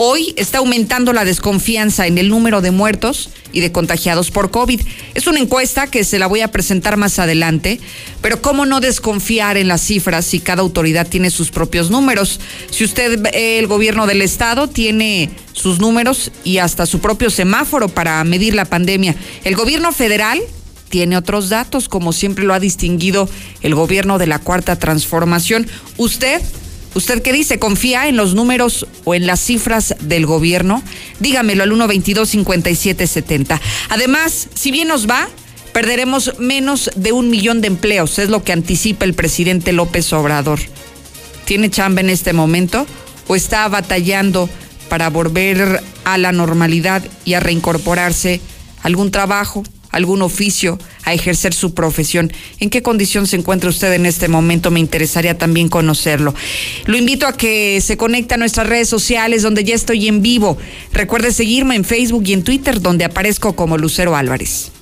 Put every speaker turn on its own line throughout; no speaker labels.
Hoy está aumentando la desconfianza en el número de muertos y de contagiados por COVID. Es una encuesta que se la voy a presentar más adelante, pero ¿cómo no desconfiar en las cifras si cada autoridad tiene sus propios números? Si usted, el gobierno del estado, tiene sus números y hasta su propio semáforo para medir la pandemia. El gobierno federal tiene otros datos, como siempre lo ha distinguido el gobierno de la Cuarta Transformación. Usted ¿Usted qué dice? ¿Confía en los números o en las cifras del gobierno? Dígamelo al 122-5770. Además, si bien nos va, perderemos menos de un millón de empleos, es lo que anticipa el presidente López Obrador. ¿Tiene chamba en este momento o está batallando para volver a la normalidad y a reincorporarse algún trabajo, algún oficio, a ejercer su profesión. ¿En qué condición se encuentra usted en este momento? Me interesaría también conocerlo. Lo invito a que se conecte a nuestras redes sociales donde ya estoy en vivo. Recuerde seguirme en Facebook y en Twitter donde aparezco como Lucero Álvarez.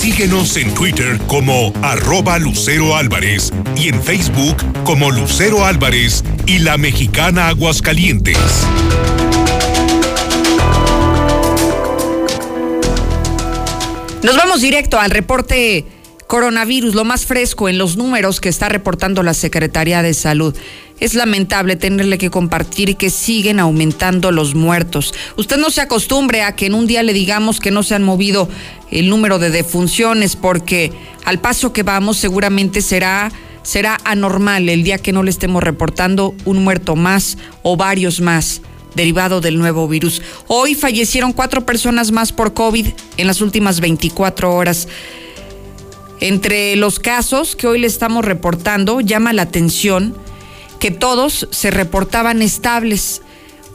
Síguenos en Twitter como arroba Lucero Álvarez y en Facebook como Lucero Álvarez y la mexicana Aguascalientes.
Nos vamos directo al reporte coronavirus, lo más fresco en los números que está reportando la Secretaría de Salud. Es lamentable tenerle que compartir que siguen aumentando los muertos. Usted no se acostumbre a que en un día le digamos que no se han movido el número de defunciones porque al paso que vamos seguramente será será anormal el día que no le estemos reportando un muerto más o varios más derivado del nuevo virus. Hoy fallecieron cuatro personas más por COVID en las últimas 24 horas. Entre los casos que hoy le estamos reportando, llama la atención que todos se reportaban estables.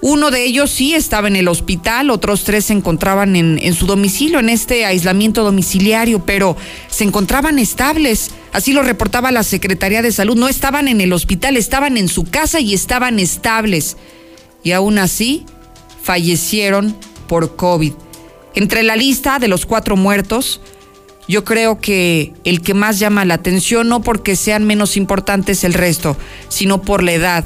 Uno de ellos sí estaba en el hospital, otros tres se encontraban en, en, su domicilio, en este aislamiento domiciliario, pero se encontraban estables. Así lo reportaba la Secretaría de Salud. No estaban en el hospital, estaban en su casa y estaban estables y aún así fallecieron por COVID. Entre la lista de los cuatro muertos, yo creo que el que más llama la atención, no porque sean menos importantes el resto, sino por la edad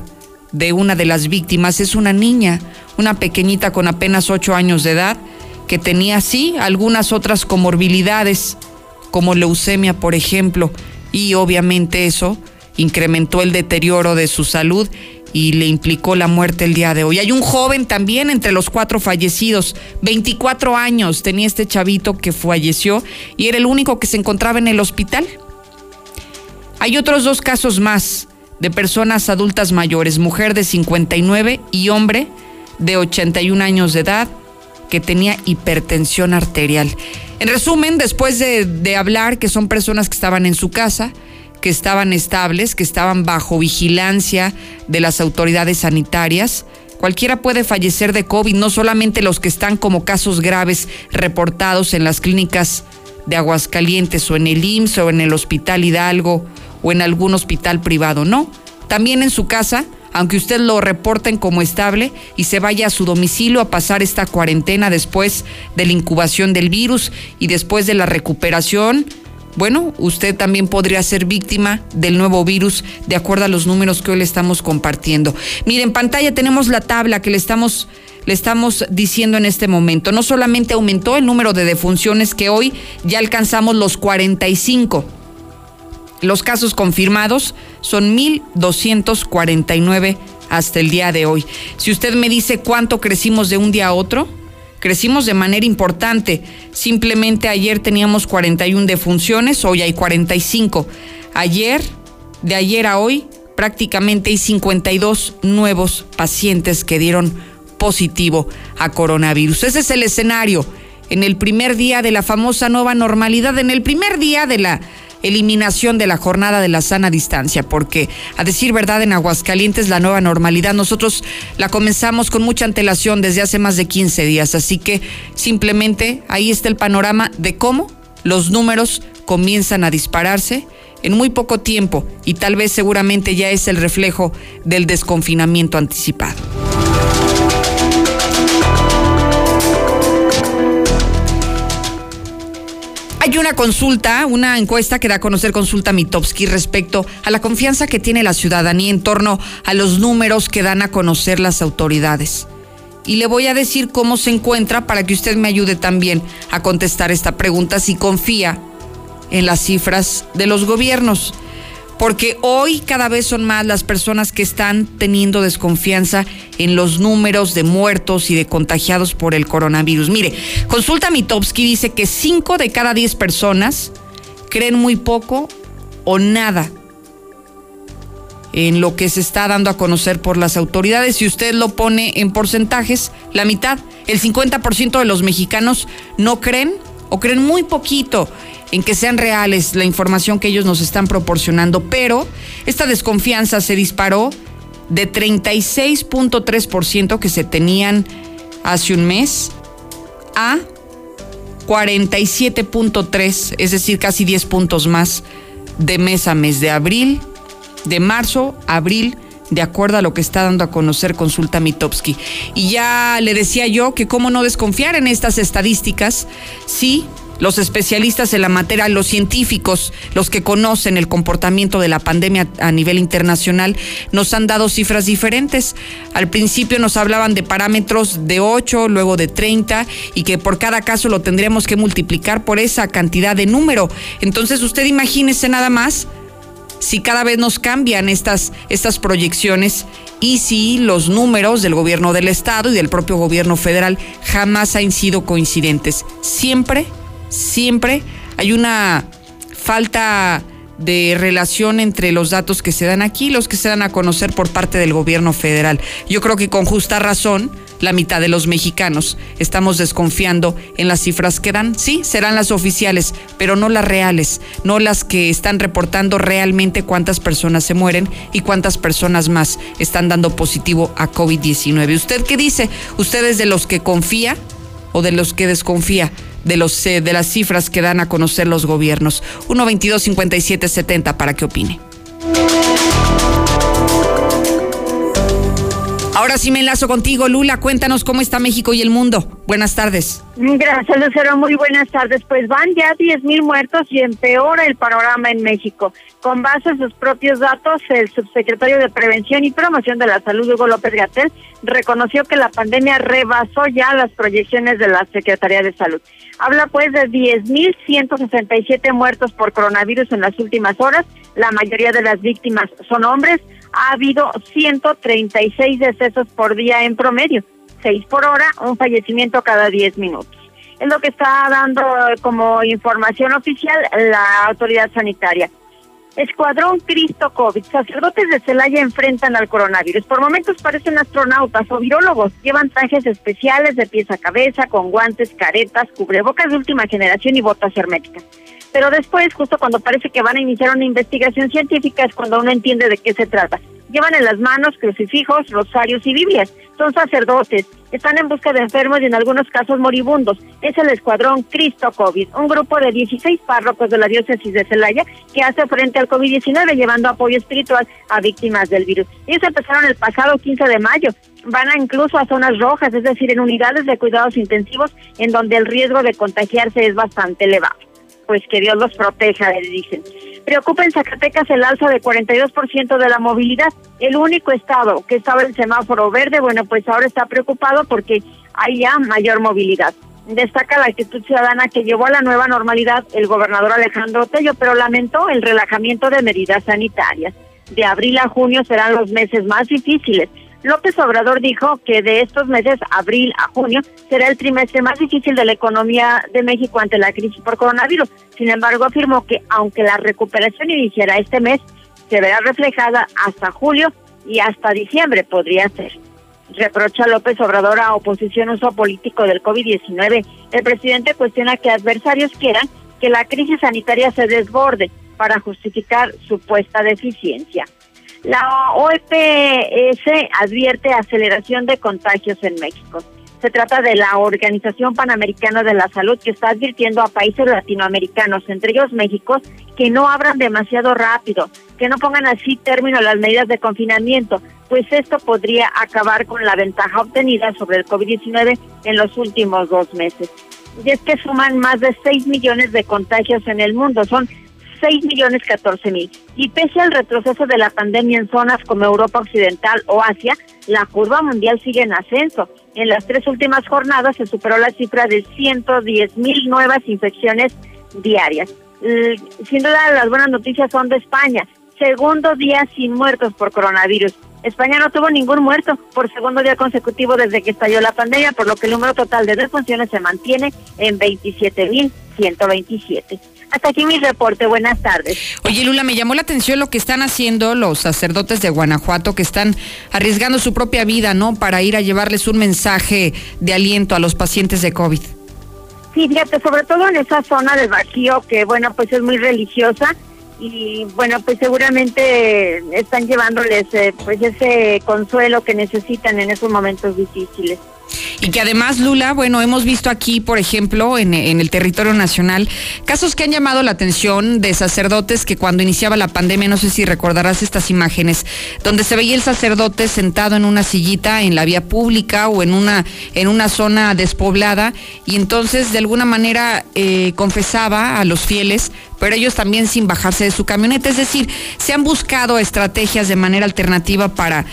de una de las víctimas, es una niña, una pequeñita con apenas ocho años de edad, que tenía sí algunas otras comorbilidades, como leucemia, por ejemplo, y obviamente eso incrementó el deterioro de su salud y le implicó la muerte el día de hoy. Hay un joven también entre los cuatro fallecidos, 24 años tenía este chavito que falleció y era el único que se encontraba en el hospital. Hay otros dos casos más de personas adultas mayores, mujer de 59 y hombre de 81 años de edad que tenía hipertensión arterial. En resumen, después de, de hablar que son personas que estaban en su casa, que estaban estables, que estaban bajo vigilancia de las autoridades sanitarias. Cualquiera puede fallecer de COVID, no solamente los que están como casos graves reportados en las clínicas de Aguascalientes o en el IMSS o en el Hospital Hidalgo o en algún hospital privado, no. También en su casa, aunque usted lo reporten como estable y se vaya a su domicilio a pasar esta cuarentena después de la incubación del virus y después de la recuperación, bueno, usted también podría ser víctima del nuevo virus de acuerdo a los números que hoy le estamos compartiendo. Mire, en pantalla tenemos la tabla que le estamos le estamos diciendo en este momento. No solamente aumentó el número de defunciones que hoy ya alcanzamos los 45. Los casos confirmados son 1249 hasta el día de hoy. Si usted me dice cuánto crecimos de un día a otro, crecimos de manera importante. Simplemente ayer teníamos 41 defunciones, hoy hay 45. Ayer, de ayer a hoy, prácticamente hay 52 nuevos pacientes que dieron positivo a coronavirus. Ese es el escenario en el primer día de la famosa nueva normalidad, en el primer día de la eliminación de la jornada de la sana distancia, porque a decir verdad en Aguascalientes la nueva normalidad nosotros la comenzamos con mucha antelación desde hace más de 15 días, así que simplemente ahí está el panorama de cómo los números comienzan a dispararse en muy poco tiempo y tal vez seguramente ya es el reflejo del desconfinamiento anticipado. Hay una consulta, una encuesta que da a conocer Consulta Mitowski respecto a la confianza que tiene la ciudadanía en torno a los números que dan a conocer las autoridades. y le voy a decir cómo se encuentra para que usted me ayude también a contestar esta pregunta si confía en las cifras de los gobiernos. Porque hoy cada vez son más las personas que están teniendo desconfianza en los números de muertos y de contagiados por el coronavirus. Mire, Consulta Mitowski dice que 5 de cada 10 personas creen muy poco o nada en lo que se está dando a conocer por las autoridades. Si usted lo pone en porcentajes, la mitad, el 50% de los mexicanos no creen o creen muy poquito en que sean reales la información que ellos nos están proporcionando, pero esta desconfianza se disparó de 36.3% que se tenían hace un mes a 47.3, es decir, casi 10 puntos más de mes a mes, de abril, de marzo abril, de acuerdo a lo que está dando a conocer Consulta Mitowski. Y ya le decía yo que cómo no desconfiar en estas estadísticas si los especialistas en la materia, los científicos, los que conocen el comportamiento de la pandemia a nivel internacional, nos han dado cifras diferentes. Al principio nos hablaban de parámetros de 8, luego de 30 y que por cada caso lo tendríamos que multiplicar por esa cantidad de número. Entonces usted imagínese nada más si cada vez nos cambian estas, estas proyecciones y si los números del gobierno del estado y del propio gobierno federal jamás han sido coincidentes. Siempre siempre hay una falta de relación entre los datos que se dan aquí y los que se dan a conocer por parte del gobierno federal. Yo creo que con justa razón la mitad de los mexicanos estamos desconfiando en las cifras que dan. Sí, serán las oficiales, pero no las reales, no las que están reportando realmente cuántas personas se mueren y cuántas personas más están dando positivo a COVID-19. ¿Usted qué dice? ¿Usted es de los que confía o de los que desconfía? De, los, eh, de las cifras que dan a conocer los gobiernos. 122 5770 para que opine. Ahora sí me enlazo contigo, Lula. Cuéntanos cómo está México y el mundo. Buenas tardes.
Gracias, Lucero. Muy buenas tardes. Pues van ya 10 mil muertos y empeora el panorama en México. Con base en sus propios datos, el subsecretario de Prevención y Promoción de la Salud, Hugo López Gatel, reconoció que la pandemia rebasó ya las proyecciones de la Secretaría de Salud. Habla pues de 10.167 muertos por coronavirus en las últimas horas. La mayoría de las víctimas son hombres ha habido 136 decesos por día en promedio, 6 por hora, un fallecimiento cada 10 minutos. Es lo que está dando como información oficial la autoridad sanitaria. Escuadrón Cristo COVID. Sacerdotes de Celaya enfrentan al coronavirus. Por momentos parecen astronautas o virólogos. Llevan trajes especiales de pies a cabeza, con guantes, caretas, cubrebocas de última generación y botas herméticas. Pero después, justo cuando parece que van a iniciar una investigación científica, es cuando uno entiende de qué se trata. Llevan en las manos crucifijos, rosarios y Biblias. Son sacerdotes. Están en busca de enfermos y en algunos casos moribundos. Es el Escuadrón Cristo COVID, un grupo de 16 párrocos de la diócesis de Celaya que hace frente al COVID-19 llevando apoyo espiritual a víctimas del virus. Ellos empezaron el pasado 15 de mayo. Van a incluso a zonas rojas, es decir, en unidades de cuidados intensivos en donde el riesgo de contagiarse es bastante elevado pues que Dios los proteja, le dicen. Preocupa en Zacatecas el alza de 42% de la movilidad. El único estado que estaba en semáforo verde, bueno, pues ahora está preocupado porque hay ya mayor movilidad. Destaca la actitud ciudadana que llevó a la nueva normalidad el gobernador Alejandro Tello, pero lamentó el relajamiento de medidas sanitarias. De abril a junio serán los meses más difíciles López Obrador dijo que de estos meses, abril a junio, será el trimestre más difícil de la economía de México ante la crisis por coronavirus. Sin embargo, afirmó que aunque la recuperación iniciará este mes, se verá reflejada hasta julio y hasta diciembre podría ser. Reprocha López Obrador a oposición uso político del COVID-19. El presidente cuestiona que adversarios quieran que la crisis sanitaria se desborde para justificar supuesta deficiencia. La OEPS advierte aceleración de contagios en México. Se trata de la Organización Panamericana de la Salud que está advirtiendo a países latinoamericanos, entre ellos México, que no abran demasiado rápido, que no pongan así término las medidas de confinamiento, pues esto podría acabar con la ventaja obtenida sobre el COVID-19 en los últimos dos meses. Y es que suman más de 6 millones de contagios en el mundo, son 6 millones 14 mil. Y pese al retroceso de la pandemia en zonas como Europa Occidental o Asia, la curva mundial sigue en ascenso. En las tres últimas jornadas se superó la cifra de 110 mil nuevas infecciones diarias. Sin duda, las buenas noticias son de España. Segundo día sin muertos por coronavirus. España no tuvo ningún muerto por segundo día consecutivo desde que estalló la pandemia, por lo que el número total de defunciones se mantiene en 27.127. Hasta aquí mi reporte. Buenas tardes.
Oye, Lula, me llamó la atención lo que están haciendo los sacerdotes de Guanajuato, que están arriesgando su propia vida, ¿no? Para ir a llevarles un mensaje de aliento a los pacientes de COVID.
Sí, fíjate, sobre todo en esa zona del vacío, que bueno, pues es muy religiosa y bueno, pues seguramente están llevándoles eh, pues ese consuelo que necesitan en esos momentos difíciles.
Y que además, Lula, bueno, hemos visto aquí, por ejemplo, en, el territorio nacional, casos que han llamado la atención de sacerdotes que cuando iniciaba la pandemia, no sé si recordarás estas imágenes, donde se veía el sacerdote sentado en una sillita en la vía pública o en una, en una zona despoblada y entonces de alguna manera eh, confesaba a los fieles pero ellos también sin bajarse de su camioneta. Es decir, se han buscado estrategias de manera alternativa para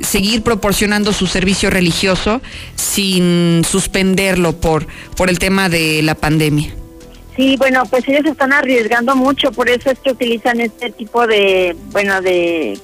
seguir proporcionando su servicio religioso sin suspenderlo por, por el tema de la pandemia.
Sí, bueno, pues ellos están arriesgando mucho, por eso es que utilizan este tipo de, bueno, de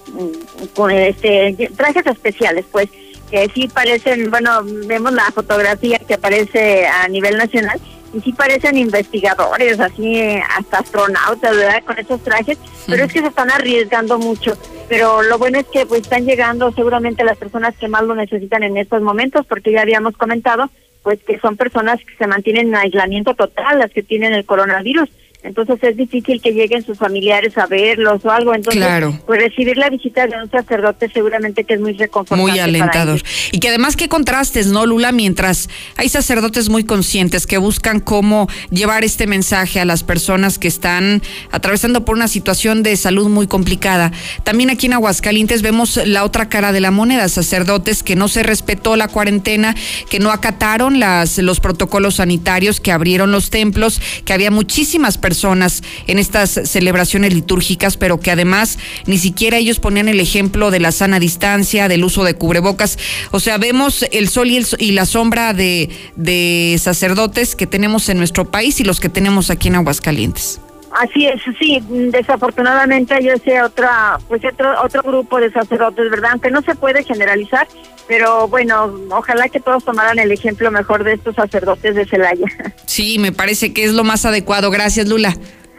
con este trajes especiales, pues que sí parecen, bueno, vemos la fotografía que aparece a nivel nacional y sí parecen investigadores, así hasta astronautas, ¿verdad? Con esos trajes, pero es que se están arriesgando mucho. Pero lo bueno es que pues están llegando seguramente las personas que más lo necesitan en estos momentos, porque ya habíamos comentado pues que son personas que se mantienen en aislamiento total, las que tienen el coronavirus entonces es difícil que lleguen sus familiares a verlos o algo. Entonces, pues recibir la visita de un sacerdote seguramente que es muy reconfortante.
Muy alentador. y que además qué contrastes, ¿no, Lula? Mientras hay sacerdotes muy conscientes que buscan cómo llevar este mensaje a las personas que están atravesando por una situación de salud muy complicada. También aquí en Aguascalientes vemos la otra cara de la moneda, sacerdotes que no se respetó la cuarentena, que no acataron las, los protocolos sanitarios, que abrieron los templos, que había muchísimas personas personas en estas celebraciones litúrgicas, pero que además ni siquiera ellos ponían el ejemplo de la sana distancia, del uso de cubrebocas. O sea, vemos el sol y, y la sombra de sacerdotes que tenemos en nuestro país y los que tenemos aquí en Aguascalientes.
Así es, sí, desafortunadamente yo sé otra, pues otro, otro grupo de sacerdotes, ¿verdad? Aunque no se puede generalizar, pero bueno, ojalá que todos tomaran el ejemplo mejor de estos sacerdotes de Celaya.
Sí, me parece que es lo más adecuado. Gracias, Lula.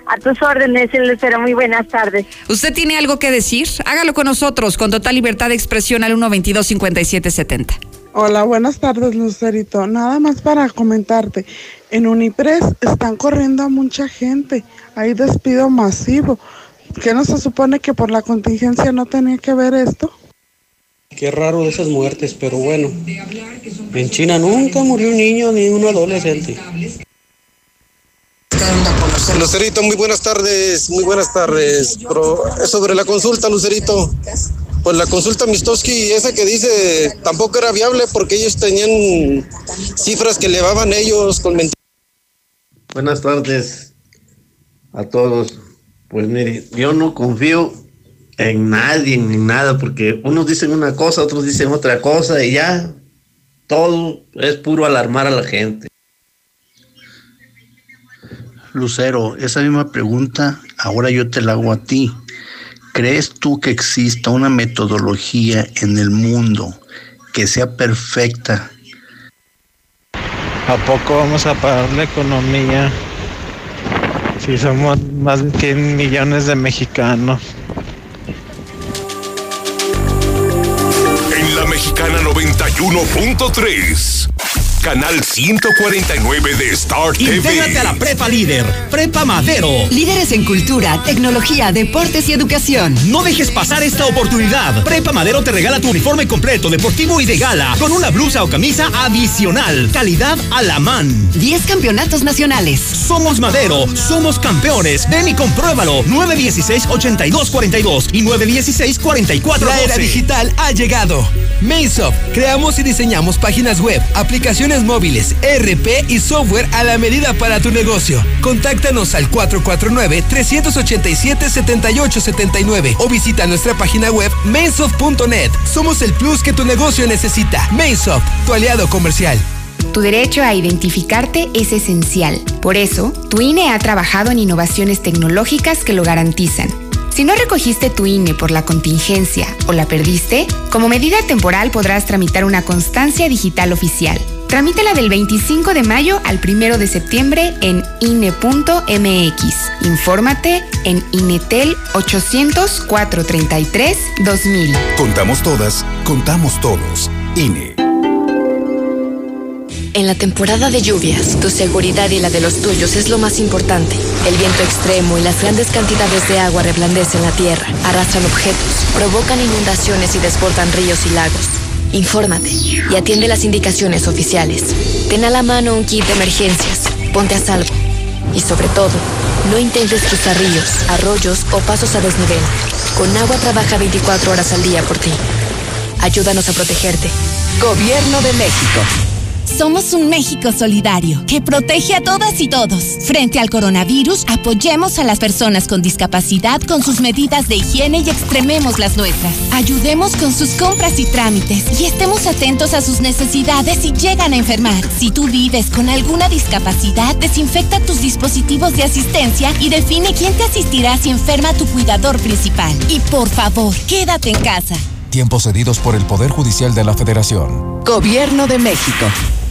A tus órdenes, Lucero. Muy buenas tardes.
¿Usted tiene algo que decir? Hágalo con nosotros, con total libertad de expresión al 122-5770.
Hola, buenas tardes, Lucerito. Nada más para comentarte. En Unipres están corriendo a mucha gente. Hay despido masivo. ¿Qué no se supone que por la contingencia no tenía que ver esto?
Qué raro esas muertes, pero bueno. En China nunca murió un niño ni un adolescente.
Lucerito, muy buenas tardes, muy buenas tardes. sobre la consulta, Lucerito, pues la consulta Mistoski, esa que dice, tampoco era viable porque ellos tenían cifras que elevaban ellos con mentiras.
Buenas tardes a todos. Pues mire, yo no confío en nadie, ni nada, porque unos dicen una cosa, otros dicen otra cosa y ya todo es puro alarmar a la gente.
Lucero, esa misma pregunta ahora yo te la hago a ti. ¿Crees tú que exista una metodología en el mundo que sea perfecta?
¿A poco vamos a parar la economía si somos más de 100 millones de mexicanos?
Mexicana 91.3 canal 149 de Star TV.
Intégrate a la Prepa Líder, Prepa Madero.
Líderes en cultura, tecnología, deportes y educación.
No dejes pasar esta oportunidad. Prepa Madero te regala tu uniforme completo, deportivo y de gala, con una blusa o camisa adicional. Calidad a la man.
10 campeonatos nacionales.
Somos Madero, somos campeones. Ven y compruébalo. 916-8242 y 916-4412.
La era digital ha llegado. Mailsoft, creamos y diseñamos páginas web, aplicaciones móviles, ERP y software a la medida para tu negocio. Contáctanos al 449-387-7879 o visita nuestra página web mainsoft.net. Somos el plus que tu negocio necesita. Mainsoft, tu aliado comercial.
Tu derecho a identificarte es esencial. Por eso, tu INE ha trabajado en innovaciones tecnológicas que lo garantizan. Si no recogiste tu INE por la contingencia o la perdiste, como medida temporal podrás tramitar una constancia digital oficial. Tramítala del 25 de mayo al 1 de septiembre en INE.mx. Infórmate en INETEL 800-433-2000.
Contamos todas, contamos todos. INE.
En la temporada de lluvias, tu seguridad y la de los tuyos es lo más importante. El viento extremo y las grandes cantidades de agua reblandecen la tierra, arrastran objetos, provocan inundaciones y desbordan ríos y lagos. Infórmate y atiende las indicaciones oficiales. Ten a la mano un kit de emergencias, ponte a salvo. Y sobre todo, no intentes cruzar ríos, arroyos o pasos a desnivel. Con agua trabaja 24 horas al día por ti. Ayúdanos a protegerte.
Gobierno de México. Somos un México solidario que protege a todas y todos. Frente al coronavirus, apoyemos a las personas con discapacidad con sus medidas de higiene y extrememos las nuestras. Ayudemos con sus compras y trámites y estemos atentos a sus necesidades si llegan a enfermar. Si tú vives con alguna discapacidad, desinfecta tus dispositivos de asistencia y define quién te asistirá si enferma tu cuidador principal. Y por favor, quédate en casa.
Tiempos cedidos por el Poder Judicial de la Federación.
Gobierno de México.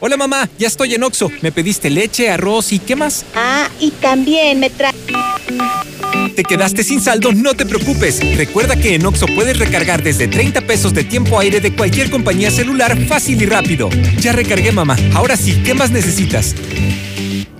Hola mamá, ya estoy en Oxo. Me pediste leche, arroz y ¿qué más?
Ah, y también me trae.
¿Te quedaste sin saldo? No te preocupes. Recuerda que en Oxo puedes recargar desde 30 pesos de tiempo aire de cualquier compañía celular fácil y rápido. Ya recargué mamá. Ahora sí, ¿qué más necesitas?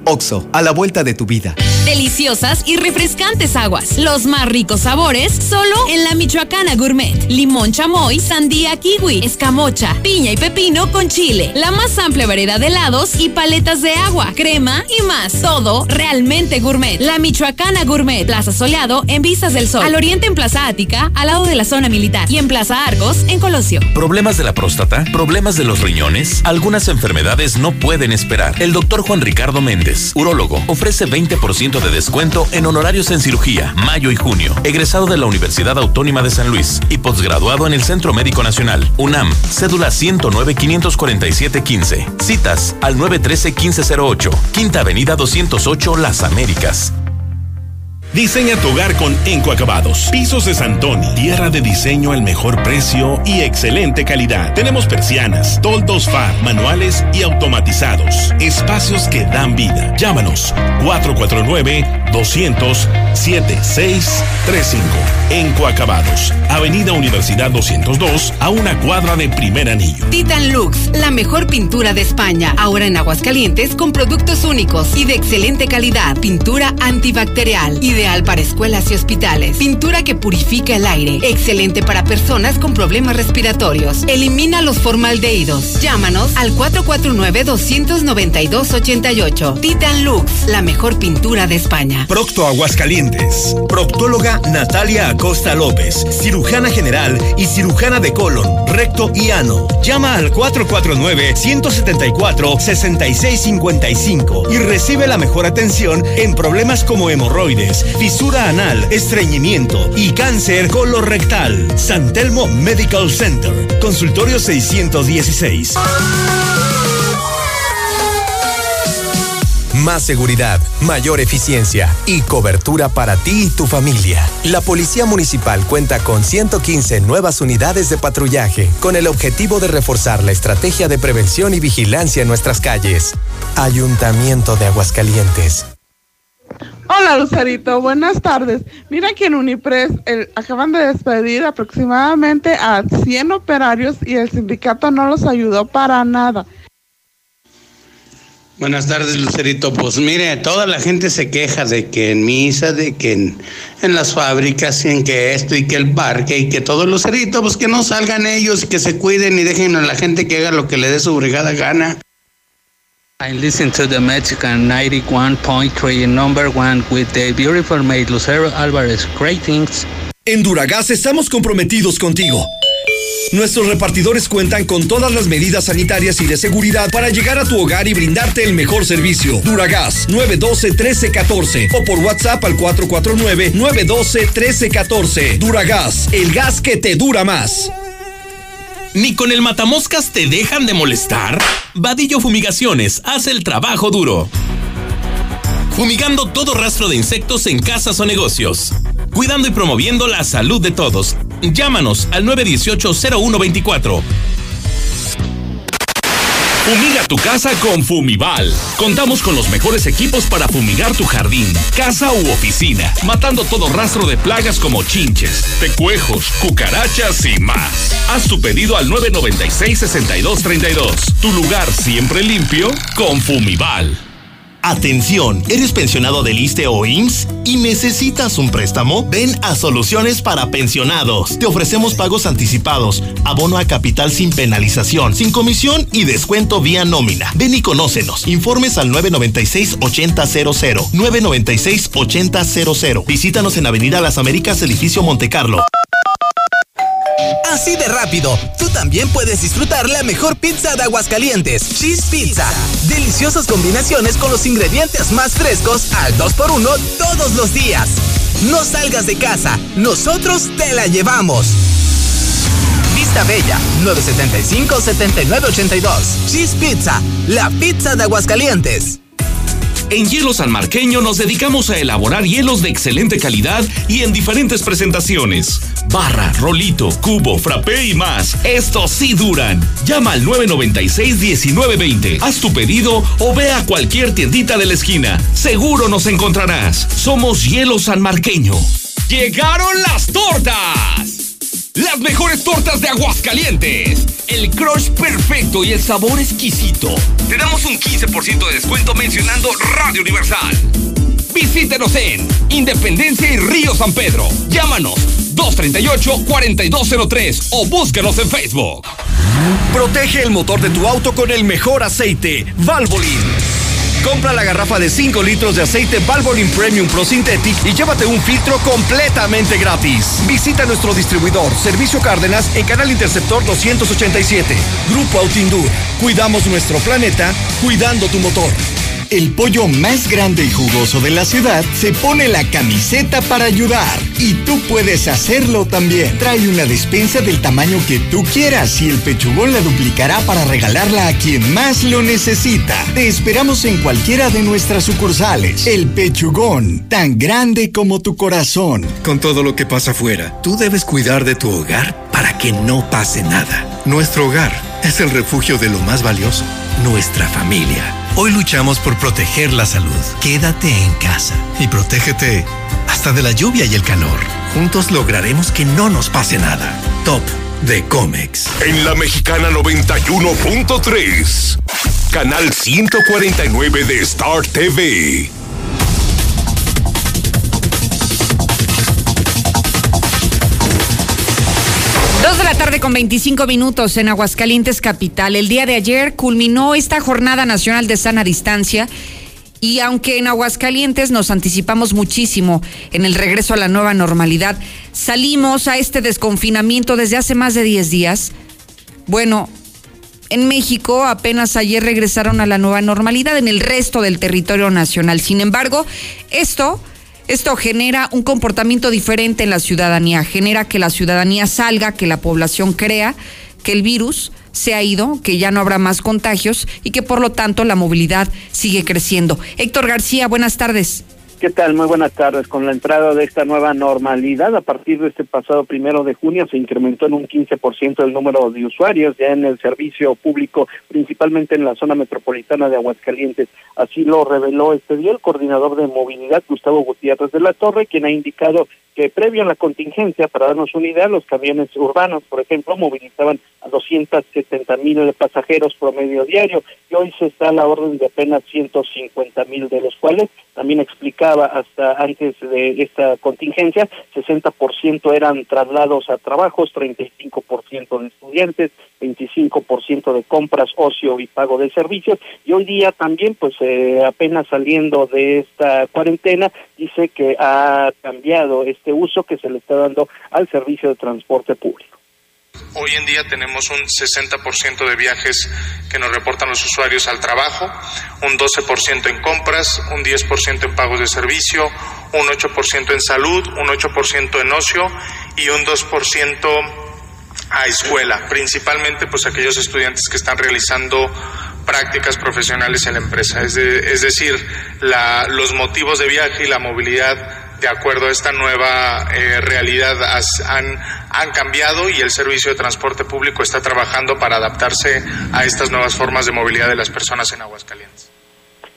Oxo, a la vuelta de tu vida.
Deliciosas y refrescantes aguas. Los más ricos sabores solo en la Michoacana Gourmet. Limón chamoy, sandía kiwi, escamocha, piña y pepino con chile. La más amplia variedad de helados y paletas de agua, crema y más. Todo realmente gourmet. La Michoacana Gourmet. Plaza Soleado en Vistas del Sol. Al oriente en Plaza Ática, al lado de la zona militar. Y en Plaza Argos, en Colosio.
¿Problemas de la próstata? ¿Problemas de los riñones? Algunas enfermedades no pueden esperar. El doctor Juan Ricardo Méndez urólogo, ofrece 20% de descuento en honorarios en cirugía, mayo y junio. Egresado de la Universidad Autónoma de San Luis y posgraduado en el Centro Médico Nacional, UNAM, cédula 109 547 15. Citas al 913 1508, Quinta Avenida 208 Las Américas.
Diseña tu hogar con Enco Acabados. Pisos de Santoni. Tierra de diseño al mejor precio y excelente calidad. Tenemos persianas, toldos FAR, manuales y automatizados. Espacios que dan vida. Llámanos 449-200-7635. Enco Acabados. Avenida Universidad 202 a una cuadra de primer anillo.
Titan Lux, la mejor pintura de España. Ahora en Aguascalientes con productos únicos y de excelente calidad. Pintura antibacterial. Ideal para escuelas y hospitales. Pintura que purifica el aire. Excelente para personas con problemas respiratorios. Elimina los formaldehídos. Llámanos al 449-292-88. Titan Lux, la mejor pintura de España.
Procto Aguascalientes. Proctóloga Natalia Acosta López. Cirujana general y cirujana de colon, recto y ano. Llama al 449-174-6655 y recibe la mejor atención en problemas como hemorroides, fisura anal, estreñimiento y cáncer colorectal. San Telmo Medical Center. Consultorio 616.
Más seguridad, mayor eficiencia y cobertura para ti y tu familia. La Policía Municipal cuenta con 115 nuevas unidades de patrullaje con el objetivo de reforzar la estrategia de prevención y vigilancia en nuestras calles. Ayuntamiento de Aguascalientes.
Hola Lucerito, buenas tardes. Mira que en Unipres el- acaban de despedir aproximadamente a 100 operarios y el sindicato no los ayudó para nada.
Buenas tardes, Lucerito. Pues mire, toda la gente se queja de que en misa, de que en, las fábricas, y en que esto y que el parque y que todo, Lucerito, pues que no salgan ellos, que se cuiden y dejen a la gente que haga lo que le dé su brigada gana.
I listen to the Mexican 91.3 number one with the beautiful maid Lucero Alvarez. Great things.
En Duragas estamos comprometidos contigo. Nuestros repartidores cuentan con todas las medidas sanitarias y de seguridad para llegar a tu hogar y brindarte el mejor servicio. Duragas 912-1314 o por WhatsApp al 449-912-1314. Duragas, el gas que te dura más.
¿Ni con el matamoscas te dejan de molestar? Vadillo Fumigaciones hace el trabajo duro. Fumigando todo rastro de insectos en casas o negocios. Cuidando y promoviendo la salud de todos. Llámanos al 918-0124. Fumiga tu casa con Fumival. Contamos con los mejores equipos para fumigar tu jardín, casa u oficina, matando todo rastro de plagas como chinches, pecuejos, cucarachas y más. Haz tu pedido al 996-6232. Tu lugar siempre limpio con Fumival.
Atención, ¿eres pensionado del ISTE o IMSS y necesitas un préstamo? Ven a Soluciones para Pensionados. Te ofrecemos pagos anticipados, abono a capital sin penalización, sin comisión y descuento vía nómina. Ven y conócenos. Informes al 996-8000. 996-8000. Visítanos en Avenida Las Américas, edificio Montecarlo.
Así de rápido, tú también puedes disfrutar la mejor pizza de Aguascalientes, Cheese Pizza. Deliciosas combinaciones con los ingredientes más frescos al 2x1 todos los días. No salgas de casa, nosotros te la llevamos. Vista Bella, 975-7982. Cheese Pizza, la pizza de Aguascalientes.
En Hielo San Marqueño nos dedicamos a elaborar hielos de excelente calidad y en diferentes presentaciones. Barra, rolito, cubo, frappé y más. Estos sí duran. Llama al 996-1920. Haz tu pedido o ve a cualquier tiendita de la esquina. Seguro nos encontrarás. Somos Hielo San Marqueño. ¡Llegaron las tortas! Las mejores tortas de Aguascalientes. El crush perfecto y el sabor exquisito. Te damos un 15% de descuento mencionando Radio Universal. Visítenos en Independencia y Río San Pedro. Llámanos 238-4203 o búsquenos en Facebook.
Protege el motor de tu auto con el mejor aceite, Valvoline. Compra la garrafa de 5 litros de aceite Valvoline Premium Pro Synthetic y llévate un filtro completamente gratis. Visita nuestro distribuidor, Servicio Cárdenas, en Canal Interceptor 287. Grupo Autindur. Cuidamos nuestro planeta, cuidando tu motor.
El pollo más grande y jugoso de la ciudad se pone la camiseta para ayudar. Y tú puedes hacerlo también. Trae una despensa del tamaño que tú quieras y el pechugón la duplicará para regalarla a quien más lo necesita. Te esperamos en cualquiera de nuestras sucursales. El pechugón, tan grande como tu corazón.
Con todo lo que pasa afuera, tú debes cuidar de tu hogar para que no pase nada. Nuestro hogar es el refugio de lo más valioso, nuestra familia. Hoy luchamos por proteger la salud. Quédate en casa y protégete hasta de la lluvia y el calor. Juntos lograremos que no nos pase nada. Top de Comex.
En la mexicana 91.3, canal 149 de Star TV.
Dos de la tarde con 25 minutos en Aguascalientes Capital. El día de ayer culminó esta jornada nacional de sana distancia y aunque en Aguascalientes nos anticipamos muchísimo en el regreso a la nueva normalidad, salimos a este desconfinamiento desde hace más de 10 días. Bueno, en México apenas ayer regresaron a la nueva normalidad en el resto del territorio nacional. Sin embargo, esto esto genera un comportamiento diferente en la ciudadanía, genera que la ciudadanía salga, que la población crea que el virus se ha ido, que ya no habrá más contagios y que por lo tanto la movilidad sigue creciendo. Héctor García, buenas tardes.
¿Qué tal? Muy buenas tardes. Con la entrada de esta nueva normalidad, a partir de este pasado primero de junio, se incrementó en un 15% el número de usuarios ya en el servicio público, principalmente en la zona metropolitana de Aguascalientes. Así lo reveló este día el coordinador de movilidad, Gustavo Gutiérrez de la Torre, quien ha indicado que previo a la contingencia, para darnos una idea, los camiones urbanos, por ejemplo, movilizaban a 270 mil pasajeros promedio diario y hoy se está a la orden de apenas 150 mil, de los cuales también hasta antes de esta contingencia, 60% eran traslados a trabajos, 35% de estudiantes, 25% de compras, ocio y pago de servicios y hoy día también pues eh, apenas saliendo de esta cuarentena dice que ha cambiado este uso que se le está dando al servicio de transporte público.
Hoy en día tenemos un 60% de viajes que nos reportan los usuarios al trabajo, un 12% en compras, un 10% en pagos de servicio, un 8% en salud, un 8% en ocio y un 2% a escuela, principalmente pues aquellos estudiantes que están realizando prácticas profesionales en la empresa. Es, es decir, la, los motivos de viaje y la movilidad de acuerdo a esta nueva eh, realidad han, han cambiado y el servicio de transporte público está trabajando para adaptarse a estas nuevas formas de movilidad de las personas en Aguascalientes.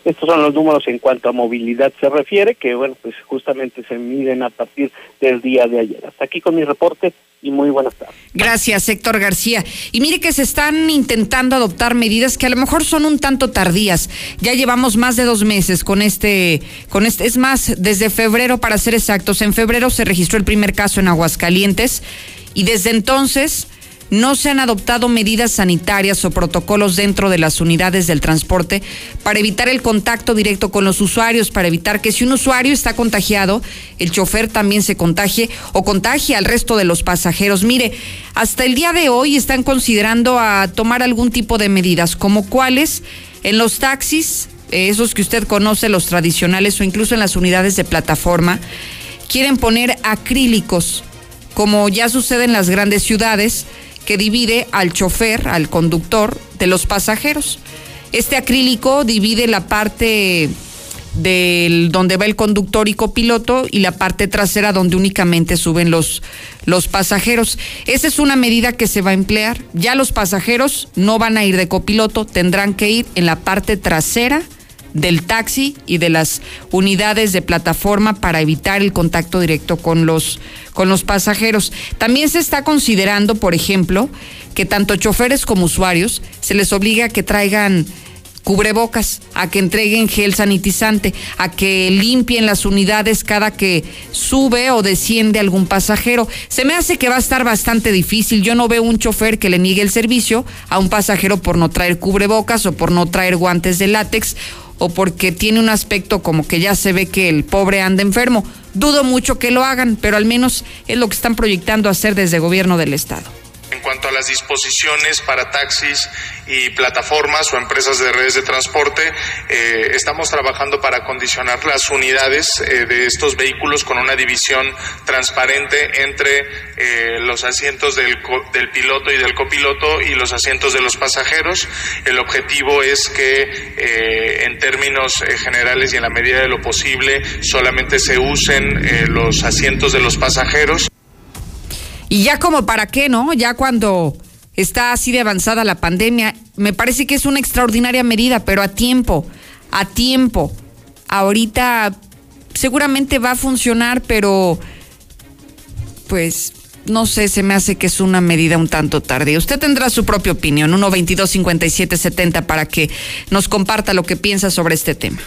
Estos son los números en cuanto a movilidad se refiere, que bueno, pues justamente se miden a partir del día de ayer. Hasta aquí con mi reporte y muy buenas tardes.
Gracias, Héctor García. Y mire que se están intentando adoptar medidas que a lo mejor son un tanto tardías. Ya llevamos más de dos meses con este, con este, es más, desde febrero para ser exactos. En febrero se registró el primer caso en Aguascalientes y desde entonces no se han adoptado medidas sanitarias o protocolos dentro de las unidades del transporte para evitar el contacto directo con los usuarios, para evitar que si un usuario está contagiado, el chofer también se contagie o contagie al resto de los pasajeros. Mire, hasta el día de hoy están considerando a tomar algún tipo de medidas, como cuáles en los taxis, esos que usted conoce, los tradicionales o incluso en las unidades de plataforma, quieren poner acrílicos, como ya sucede en las grandes ciudades, que divide al chofer, al conductor de los pasajeros. Este acrílico divide la parte del donde va el conductor y copiloto y la parte trasera donde únicamente suben los, los pasajeros. Esa es una medida que se va a emplear. Ya los pasajeros no van a ir de copiloto, tendrán que ir en la parte trasera del taxi y de las unidades de plataforma para evitar el contacto directo con los, con los pasajeros. También se está considerando, por ejemplo, que tanto choferes como usuarios se les obliga a que traigan cubrebocas, a que entreguen gel sanitizante, a que limpien las unidades cada que sube o desciende algún pasajero. Se me hace que va a estar bastante difícil. Yo no veo un chofer que le niegue el servicio a un pasajero por no traer cubrebocas o por no traer guantes de látex o porque tiene un aspecto como que ya se ve que el pobre anda enfermo. Dudo mucho que lo hagan, pero al menos es lo que están proyectando hacer desde el gobierno del estado.
En cuanto a las disposiciones para taxis y plataformas o empresas de redes de transporte, eh, estamos trabajando para condicionar las unidades eh, de estos vehículos con una división transparente entre eh, los asientos del, del, piloto y del copiloto y los asientos de los pasajeros. El objetivo es que en términos generales y en la medida de lo posible solamente se usen los asientos de los pasajeros.
Y ya como para qué, ¿no? Ya cuando está así de avanzada la pandemia, me parece que es una extraordinaria medida, pero a tiempo, a tiempo. Ahorita seguramente va a funcionar, pero pues no sé, se me hace que es una medida un tanto tarde. Usted tendrá su propia opinión, 122-5770, para que nos comparta lo que piensa sobre este tema.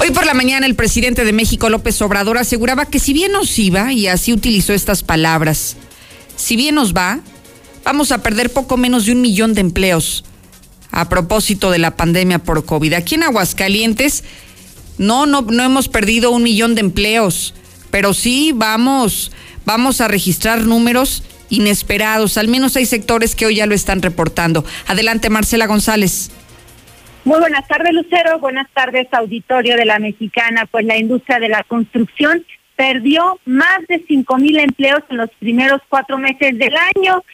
Hoy por la mañana el presidente de México, López Obrador, aseguraba que si bien nos iba, y así utilizó estas palabras, si bien nos va, vamos a perder poco menos de un millón de empleos a propósito de la pandemia por COVID. Aquí en Aguascalientes no, no, no hemos perdido un millón de empleos, pero sí vamos, vamos a registrar números inesperados. Al menos hay sectores que hoy ya lo están reportando. Adelante, Marcela González.
Muy buenas tardes, Lucero. Buenas tardes, auditorio de la Mexicana. Pues la industria de la construcción perdió más de cinco mil empleos en los primeros cuatro meses del año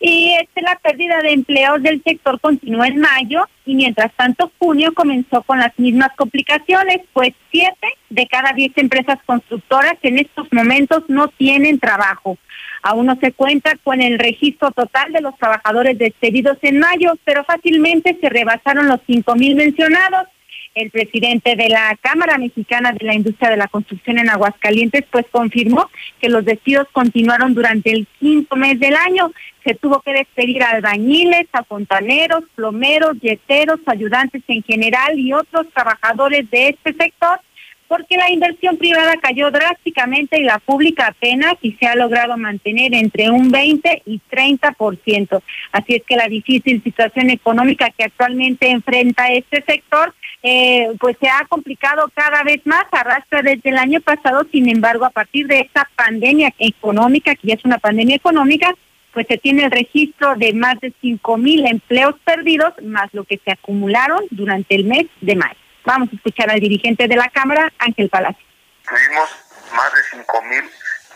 Y este, la pérdida de empleos del sector continuó en mayo y mientras tanto junio comenzó con las mismas complicaciones, pues siete de cada diez empresas constructoras en estos momentos no tienen trabajo. Aún no se cuenta con el registro total de los trabajadores despedidos en mayo, pero fácilmente se rebasaron los cinco mil mencionados el presidente de la Cámara Mexicana de la Industria de la Construcción en Aguascalientes, pues confirmó que los despidos continuaron durante el quinto mes del año. Se tuvo que despedir a albañiles, a fontaneros, plomeros, yeteros, ayudantes en general y otros trabajadores de este sector porque la inversión privada cayó drásticamente y la pública apenas y se ha logrado mantener entre un 20 y 30%. Así es que la difícil situación económica que actualmente enfrenta este sector eh, pues se ha complicado cada vez más, arrastra desde el año pasado, sin embargo, a partir de esta pandemia económica, que ya es una pandemia económica, pues se tiene el registro de más de 5 mil empleos perdidos, más lo que se acumularon durante el mes de mayo. Vamos a escuchar al dirigente de la Cámara, Ángel Palacio.
Tuvimos más de 5 mil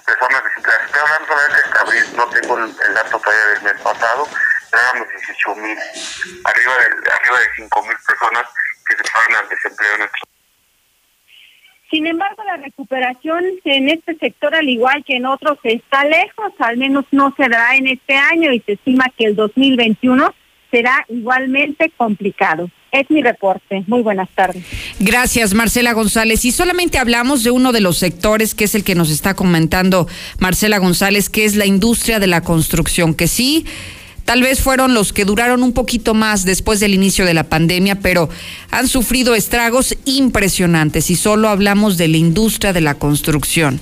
personas desempleadas. Estoy hablando solamente de abril, no tengo el, dato todavía del mes pasado, éramos 18 mil, arriba de, arriba de 5 mil personas que se pagan al desempleo en
Sin embargo, la recuperación en este sector, al igual que en otros, está lejos, al menos no se dará en este año y se estima que el 2021 será igualmente complicado. Es mi reporte. Muy buenas tardes.
Gracias, Marcela González. Y solamente hablamos de uno de los sectores que es el que nos está comentando Marcela González, que es la industria de la construcción, que sí Tal vez fueron los que duraron un poquito más después del inicio de la pandemia, pero han sufrido estragos impresionantes y solo hablamos de la industria de la construcción.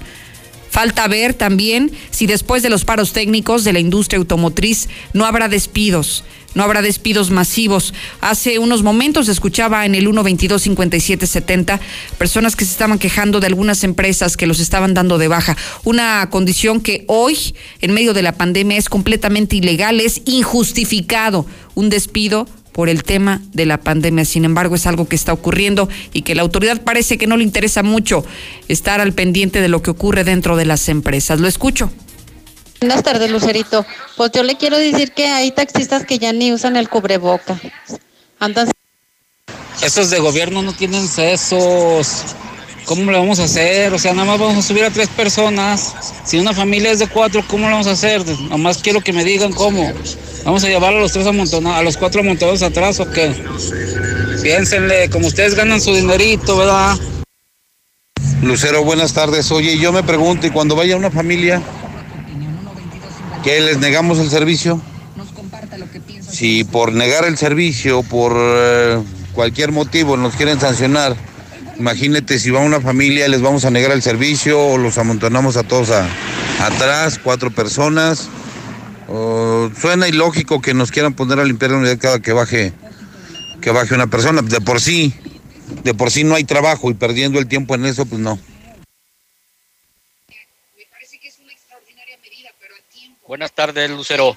Falta ver también si después de los paros técnicos de la industria automotriz no habrá despidos no habrá despidos masivos. Hace unos momentos escuchaba en el 122-5770 personas que se estaban quejando de algunas empresas que los estaban dando de baja. Una condición que hoy, en medio de la pandemia, es completamente ilegal, es injustificado un despido por el tema de la pandemia. Sin embargo, es algo que está ocurriendo y que la autoridad parece que no le interesa mucho estar al pendiente de lo que ocurre dentro de las empresas. Lo escucho.
Buenas tardes, Lucerito. Pues yo le quiero decir que hay taxistas que ya ni usan el cubreboca. Andan...
Esos de gobierno no tienen sesos. ¿Cómo lo vamos a hacer? O sea, nada más vamos a subir a tres personas. Si una familia es de cuatro, ¿cómo lo vamos a hacer? Nada más quiero que me digan cómo. ¿Vamos a llevar a los tres amontonados, a los cuatro amontonados atrás o qué? Piénsenle, como ustedes ganan su dinerito, ¿verdad?
Lucero, buenas tardes. Oye, yo me pregunto, ¿y cuando vaya una familia que les negamos el servicio. Si por negar el servicio, por eh, cualquier motivo nos quieren sancionar, imagínate si va una familia les vamos a negar el servicio o los amontonamos a todos atrás, cuatro personas. suena ilógico que nos quieran poner a limpiar la unidad cada que baje, que baje una persona. De por sí, de por sí no hay trabajo y perdiendo el tiempo en eso, pues no.
Buenas tardes, Lucero.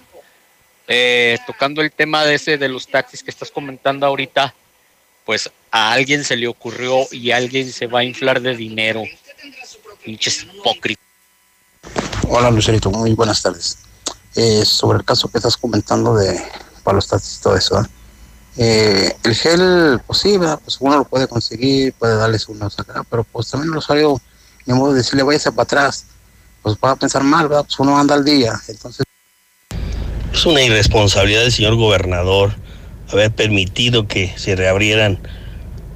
Eh, tocando el tema de ese de los taxis que estás comentando ahorita, pues a alguien se le ocurrió y alguien se va a inflar de dinero. Pinches hipócritas.
Hola, Lucerito, muy buenas tardes. Eh, sobre el caso que estás comentando de para los taxis y todo eso, eh, el gel, pues sí, pues uno lo puede conseguir, puede darles una sacar, pero pues también el usuario, ni modo de decirle, váyase para atrás pues va a pensar mal, ¿verdad? Pues uno anda al día, entonces...
Es una irresponsabilidad del señor gobernador haber permitido que se reabrieran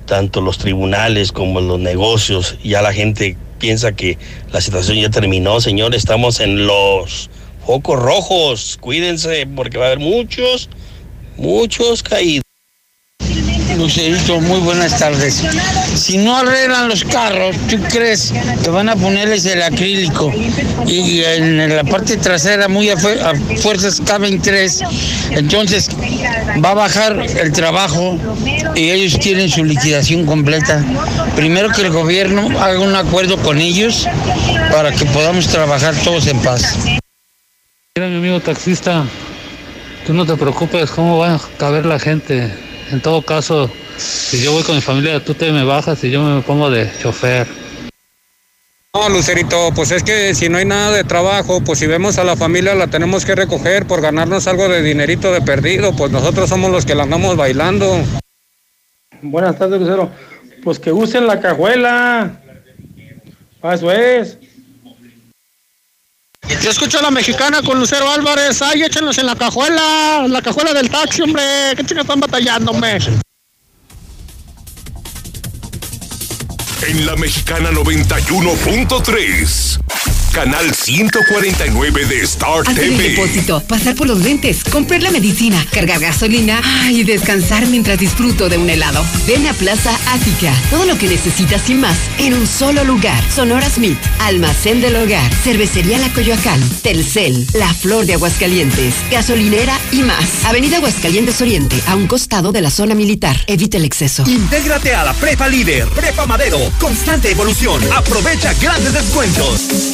tanto los tribunales como los negocios. Ya la gente piensa que la situación ya terminó, señor. Estamos en los focos rojos. Cuídense porque va a haber muchos, muchos caídos.
Lucerito, muy buenas tardes. Si no arreglan los carros, ¿tú crees que van a ponerles el acrílico? Y en la parte trasera muy a, fuerzas caben tres. Entonces va a bajar el trabajo y ellos quieren su liquidación completa. Primero que el gobierno haga un acuerdo con ellos para que podamos trabajar todos en paz.
Mira mi amigo taxista, tú no te preocupes cómo va a caber la gente en todo caso, si yo voy con mi familia, tú te me bajas y yo me pongo de chofer.
No, Lucerito, pues es que si no hay nada de trabajo, pues si vemos a la familia la tenemos que recoger por ganarnos algo de dinerito de perdido, pues nosotros somos los que la andamos bailando.
Buenas tardes, Lucero. Pues que usen la cajuela. Eso es.
Yo escucho a la mexicana con Lucero Álvarez. Ay, échenlos en la cajuela, la cajuela del taxi, hombre. ¿Qué chicas están batallando, hombre?
En la Mexicana 91.3. Canal 149 de Star
Hacer el
TV.
depósito, pasar por los lentes, comprar la medicina, cargar gasolina y descansar mientras disfruto de un helado. Ven a Plaza Ática. Todo lo que necesitas y más en un solo lugar. Sonora Smith, Almacén del Hogar, Cervecería La Coyoacán, Telcel, La Flor de Aguascalientes, Gasolinera y más. Avenida Aguascalientes Oriente, a un costado de la zona militar. Evita el exceso.
Intégrate a la Prepa Líder, Prepa Madero, constante evolución. Aprovecha grandes descuentos.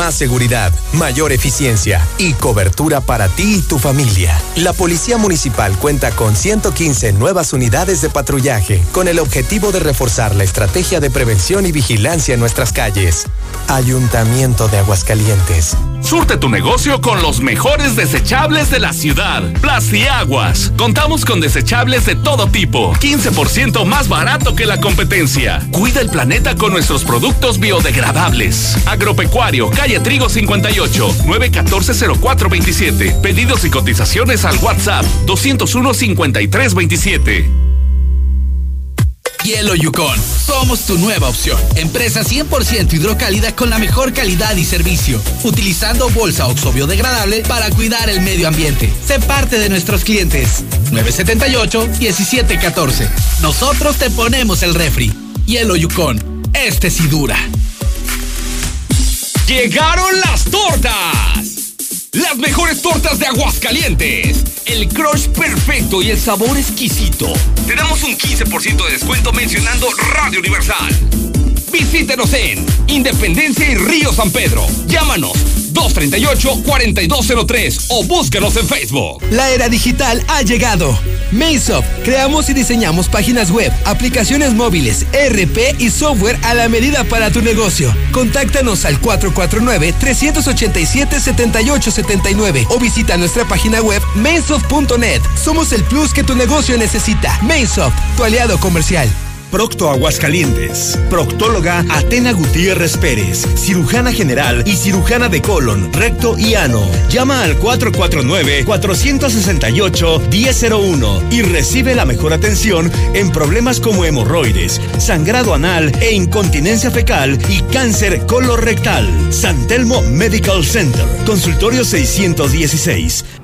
Más seguridad, mayor eficiencia y cobertura para ti y tu familia. La Policía Municipal cuenta con 115 nuevas unidades de patrullaje con el objetivo de reforzar la estrategia de prevención y vigilancia en nuestras calles. Ayuntamiento de Aguascalientes.
Surte tu negocio con los mejores desechables de la ciudad. Plastiaguas. Contamos con desechables de todo tipo. 15% más barato que la competencia. Cuida el planeta con nuestros productos biodegradables. Agropecuario, calle Trigo 58, 914-0427. Pedidos y cotizaciones al WhatsApp 201-5327.
Hielo Yukon. Somos tu nueva opción. Empresa 100% hidrocálida con la mejor calidad y servicio. Utilizando bolsa oxo biodegradable para cuidar el medio ambiente. Sé parte de nuestros clientes. 978-1714. Nosotros te ponemos el refri. Hielo Yukon. Este sí dura.
¡Llegaron las tortas! Las mejores tortas de Aguascalientes. El crush perfecto y el sabor exquisito. Te damos un 15% de descuento mencionando Radio Universal. Visítenos en Independencia y Río San Pedro. Llámanos 238-4203 o búscanos en Facebook.
La era digital ha llegado. Maysop, creamos y diseñamos páginas web, aplicaciones móviles, ERP y software a la medida para tu negocio. Contáctanos al 449-387-7879 o visita nuestra página web mainsoft.net. Somos el plus que tu negocio necesita. Mainsoft, tu aliado comercial.
Procto Aguascalientes. Proctóloga Atena Gutiérrez Pérez. Cirujana general y cirujana de colon, recto y ano. Llama al 449-468-1001 y recibe la mejor atención en problemas como hemorroides, sangrado anal e incontinencia fecal y cáncer colorectal. San Telmo Medical Center. Consultorio 616.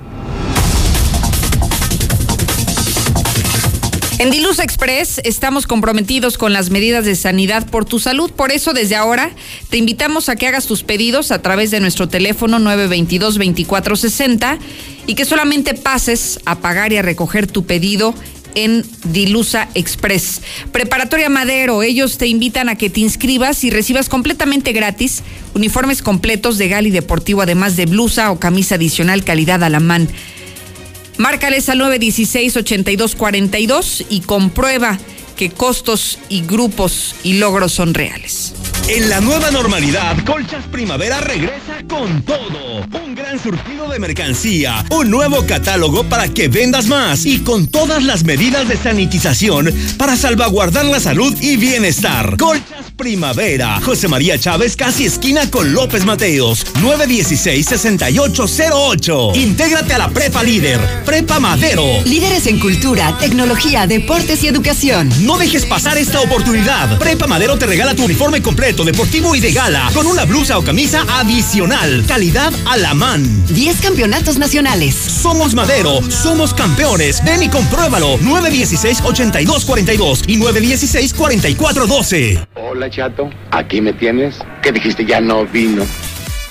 En Diluz Express estamos comprometidos con las medidas de sanidad por tu salud. Por eso, desde ahora, te invitamos a que hagas tus pedidos a través de nuestro teléfono 922-2460 y que solamente pases a pagar y a recoger tu pedido en Dilusa Express. Preparatoria Madero, ellos te invitan a que te inscribas y recibas completamente gratis uniformes completos de gal y deportivo, además de blusa o camisa adicional calidad alamán. Márcales al 916-8242 y comprueba que costos y grupos y logros son reales.
En la nueva normalidad, Colchas Primavera regresa con todo. Un gran surtido de mercancía, un nuevo catálogo para que vendas más y con todas las medidas de sanitización para salvaguardar la salud y bienestar. Colchas Primavera, José María Chávez, casi esquina con López Mateos, 916-6808. Intégrate a la Prepa Líder, Prepa Madero.
Líderes en cultura, tecnología, deportes y educación.
No dejes pasar esta oportunidad. Prepa Madero te regala tu uniforme completo, deportivo y de gala, con una blusa o camisa adicional. Calidad a la man.
10 campeonatos nacionales.
Somos Madero, somos campeones. Ven y compruébalo. 916-8242 y 916-4412.
Hola, chato. Aquí me tienes. ¿Qué dijiste? Ya no vino.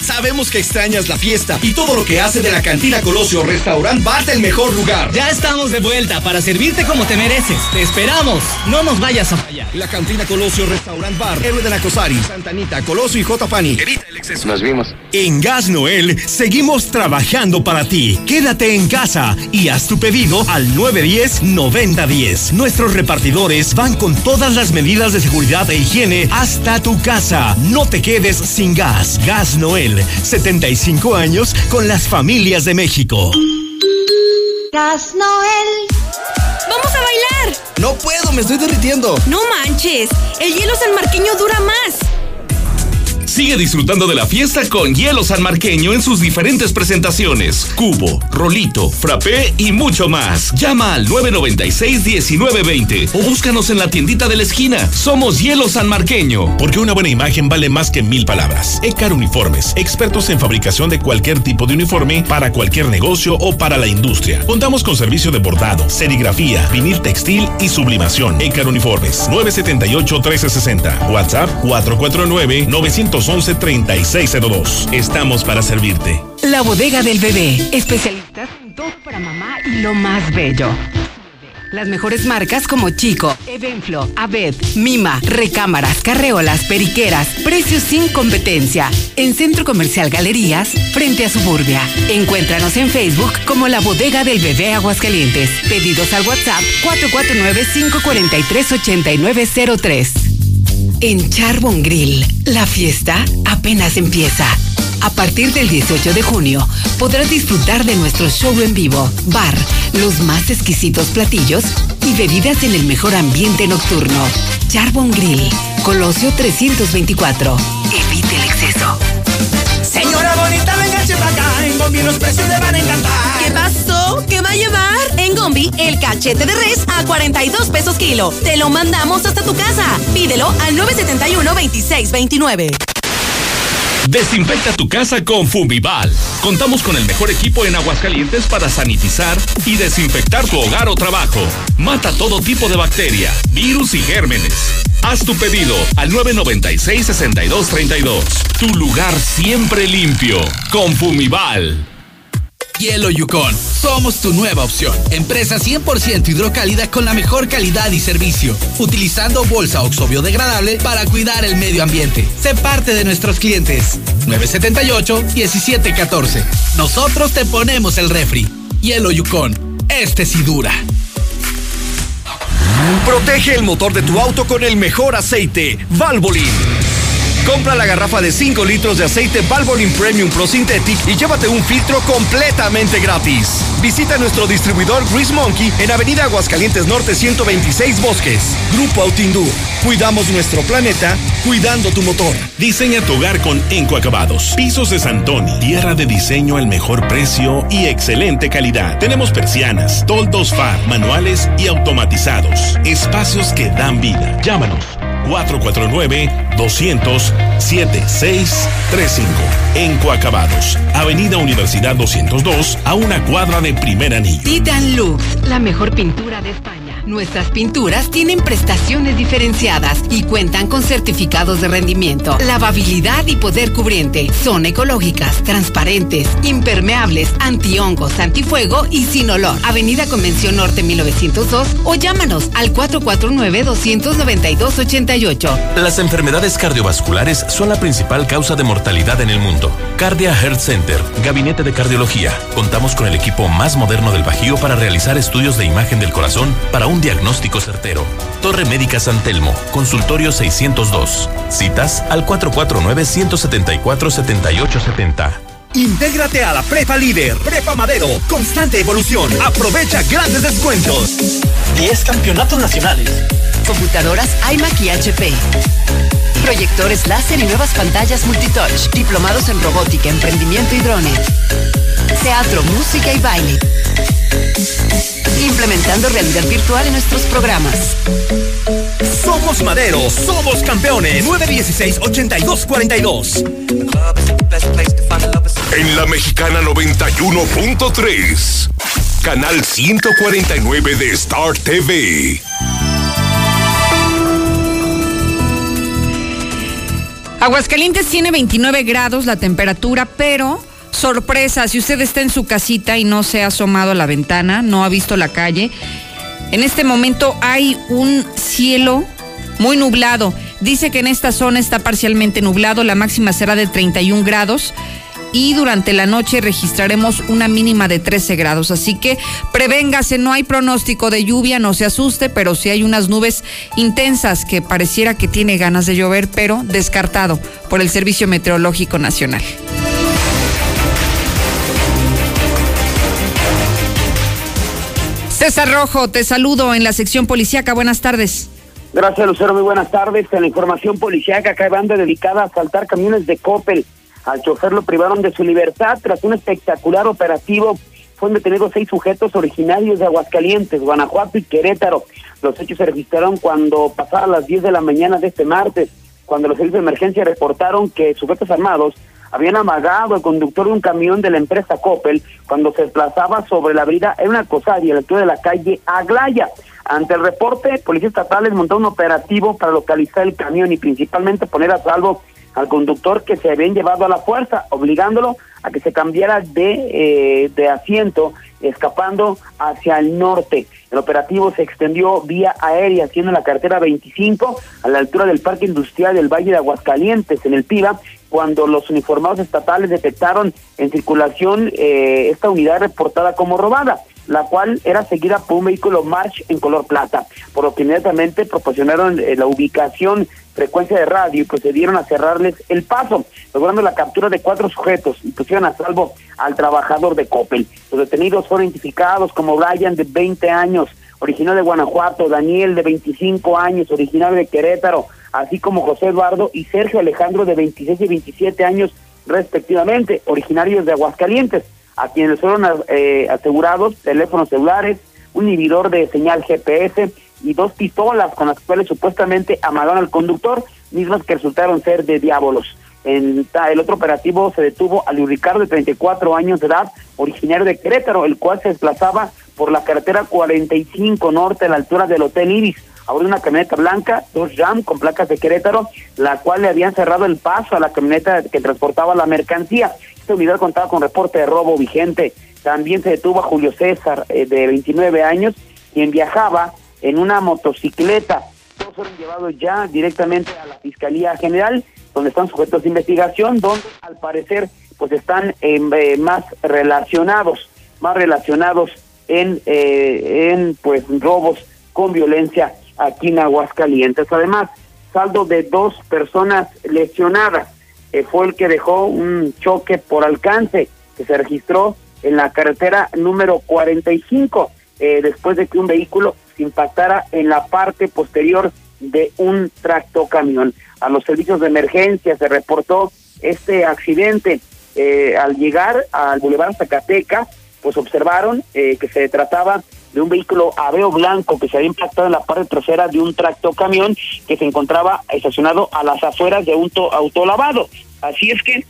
Sabemos que extrañas la fiesta y todo lo que hace de la cantina Colosio Restaurant Bar el mejor lugar.
Ya estamos de vuelta para servirte como te mereces. Te esperamos. No nos vayas a fallar.
La cantina Colosio Restaurant Bar, Héroe de la Cosari, Santa Anita, Colosio y J. Pani. Evita el exceso.
Nos vimos.
En Gas Noel seguimos trabajando para ti. Quédate en casa y haz tu pedido al 910-9010. Nuestros repartidores van con todas las medidas de seguridad e higiene hasta tu casa. No te quedes sin gas. Gas Noel, 75 años con las familias de México.
Gas Noel.
¡Vamos a bailar!
No puedo, me estoy derritiendo.
No manches, el hielo sanmarqueño dura más.
Sigue disfrutando de la fiesta con hielo sanmarqueño en sus diferentes presentaciones. Cubo, rolito, frappé y mucho más. Llama al 996-1920 o búscanos en la tiendita de la esquina. Somos Hielo Sanmarqueño.
Porque una buena imagen vale más que mil palabras. Ecar Uniformes, expertos en fabricación de cualquier tipo de uniforme para cualquier negocio o para la industria. Contamos con servicio de bordado, serigrafía, vinil textil y sublimación. Ecar Uniformes, 978-1360. WhatsApp 449 900 911-3602. Estamos para servirte.
La bodega del bebé. Especialistas en todo para mamá y lo más bello. Las mejores marcas como Chico, Evenflo, Aved, Mima, Recámaras, Carreolas, Periqueras, precios sin competencia. En Centro Comercial Galerías, frente a Suburbia. Encuéntranos en Facebook como La Bodega del Bebé Aguascalientes. Pedidos al WhatsApp 449-543-8903. En Charbon Grill, la fiesta apenas empieza. A partir del 18 de junio podrás disfrutar de nuestro show en vivo, bar, los más exquisitos platillos y bebidas en el mejor ambiente nocturno. Charbon Grill, Colosio 324. Evite el exceso.
Señora bonita, venga para acá. En Gombi los precios le van a encantar.
¿Qué pasó? ¿Qué va a llevar? En Gombi, el cachete de res a 42 pesos kilo. Te lo mandamos hasta tu casa. Pídelo al 971-2629.
Desinfecta tu casa con Fumival. Contamos con el mejor equipo en Aguascalientes para sanitizar y desinfectar tu hogar o trabajo. Mata todo tipo de bacteria, virus y gérmenes. Haz tu pedido al 996-6232. Tu lugar siempre limpio. Con Fumival.
Hielo Yukon. Somos tu nueva opción. Empresa 100% hidrocálida con la mejor calidad y servicio. Utilizando bolsa oxo biodegradable para cuidar el medio ambiente. Sé parte de nuestros clientes. 978-1714. Nosotros te ponemos el refri. Hielo Yukon. Este sí dura.
Protege el motor de tu auto con el mejor aceite, Valvoline. Compra la garrafa de 5 litros de aceite Valvoline Premium Pro Synthetic y llévate un filtro completamente gratis. Visita nuestro distribuidor Grease Monkey en Avenida Aguascalientes Norte 126 Bosques. Grupo Autindú. Cuidamos nuestro planeta, cuidando tu motor.
Diseña tu hogar con Enco Acabados. Pisos de Santoni. Tierra de diseño al mejor precio y excelente calidad. Tenemos persianas, toldos FAR, manuales y automatizados. Espacios que dan vida. Llámanos 449-200-7635. En Coacabados, Avenida Universidad 202, a una cuadra de primer anillo.
Titan Lux, la mejor pintura de España. Nuestras pinturas tienen prestaciones diferenciadas y cuentan con certificados de rendimiento, lavabilidad y poder cubriente. Son ecológicas, transparentes, impermeables, antihongos, antifuego y sin olor. Avenida Convención Norte 1902 o llámanos al 449-292-88.
Las enfermedades cardiovasculares son la principal causa de mortalidad en el mundo. Cardia Health Center, Gabinete de Cardiología. Contamos con el equipo más moderno del Bajío para realizar estudios de imagen del corazón para un diagnóstico certero. Torre Médica San Telmo, consultorio 602. Citas al 449-174-7870.
Intégrate a la Prepa Líder, Prepa Madero, constante evolución. Aprovecha grandes descuentos.
10 campeonatos nacionales.
Computadoras iMac y HP. Proyectores láser y nuevas pantallas multitouch. Diplomados en robótica, emprendimiento y drones. Teatro, música y baile. Implementando realidad virtual en nuestros programas.
Somos Madero, somos campeones. 916-8242.
En la mexicana 91.3. Canal 149 de Star TV.
Aguascalientes tiene 29 grados la temperatura, pero sorpresa, si usted está en su casita y no se ha asomado a la ventana, no ha visto la calle, en este momento hay un cielo muy nublado. Dice que en esta zona está parcialmente nublado, la máxima será de 31 grados y durante la noche registraremos una mínima de 13 grados. Así que prevéngase, no hay pronóstico de lluvia, no se asuste, pero sí hay unas nubes intensas que pareciera que tiene ganas de llover, pero descartado por el Servicio Meteorológico Nacional. César Rojo, te saludo en la sección policíaca. Buenas tardes.
Gracias, Lucero. Muy buenas tardes. En la información policíaca, acá banda dedicada a asaltar camiones de Coppel. Al chofer lo privaron de su libertad tras un espectacular operativo. Fueron detenidos seis sujetos originarios de Aguascalientes, Guanajuato y Querétaro. Los hechos se registraron cuando pasaban las 10 de la mañana de este martes, cuando los servicios de emergencia reportaron que sujetos armados habían amagado al conductor de un camión de la empresa Coppel cuando se desplazaba sobre la avenida en una cosadia a la altura de la calle Aglaya. Ante el reporte, policías estatales montó un operativo para localizar el camión y principalmente poner a salvo al conductor que se habían llevado a la fuerza, obligándolo a que se cambiara de, eh, de asiento, escapando hacia el norte. El operativo se extendió vía aérea, siendo la carretera 25, a la altura del Parque Industrial del Valle de Aguascalientes, en el PIBA, cuando los uniformados estatales detectaron en circulación eh, esta unidad reportada como robada la cual era seguida por un vehículo March en color plata, por lo que inmediatamente proporcionaron eh, la ubicación, frecuencia de radio y procedieron a cerrarles el paso, logrando la captura de cuatro sujetos y pusieron a salvo al trabajador de Coppel. Los detenidos fueron identificados como Brian, de 20 años, originario de Guanajuato, Daniel, de 25 años, originario de Querétaro, así como José Eduardo y Sergio Alejandro, de 26 y 27 años, respectivamente, originarios de Aguascalientes a quienes fueron eh, asegurados teléfonos celulares, un inhibidor de señal GPS y dos pistolas con las cuales supuestamente amagaron al conductor, mismas que resultaron ser de diábolos. En el otro operativo se detuvo a Luis Ricardo de 34 años de edad, originario de Querétaro, el cual se desplazaba por la carretera 45 norte a la altura del Hotel Iris. Ahora una camioneta blanca, dos Ram con placas de Querétaro, la cual le habían cerrado el paso a la camioneta que transportaba la mercancía esta unidad contaba con reporte de robo vigente. También se detuvo a Julio César, eh, de 29 años, quien viajaba en una motocicleta. Todos fueron llevados ya directamente a la Fiscalía General, donde están sujetos de investigación, donde al parecer pues están eh, más relacionados, más relacionados en, eh, en pues robos con violencia aquí en Aguascalientes. Además, saldo de dos personas lesionadas fue el que dejó un choque por alcance que se registró en la carretera número 45, eh, después de que un vehículo se impactara en la parte posterior de un tractocamión. A los servicios de emergencia se reportó este accidente. Eh, al llegar al Boulevard Zacatecas, pues observaron eh, que se trataba de un vehículo Aveo blanco que se había impactado en la parte trasera de un tractocamión que se encontraba estacionado a las afueras de un autolavado. Así es que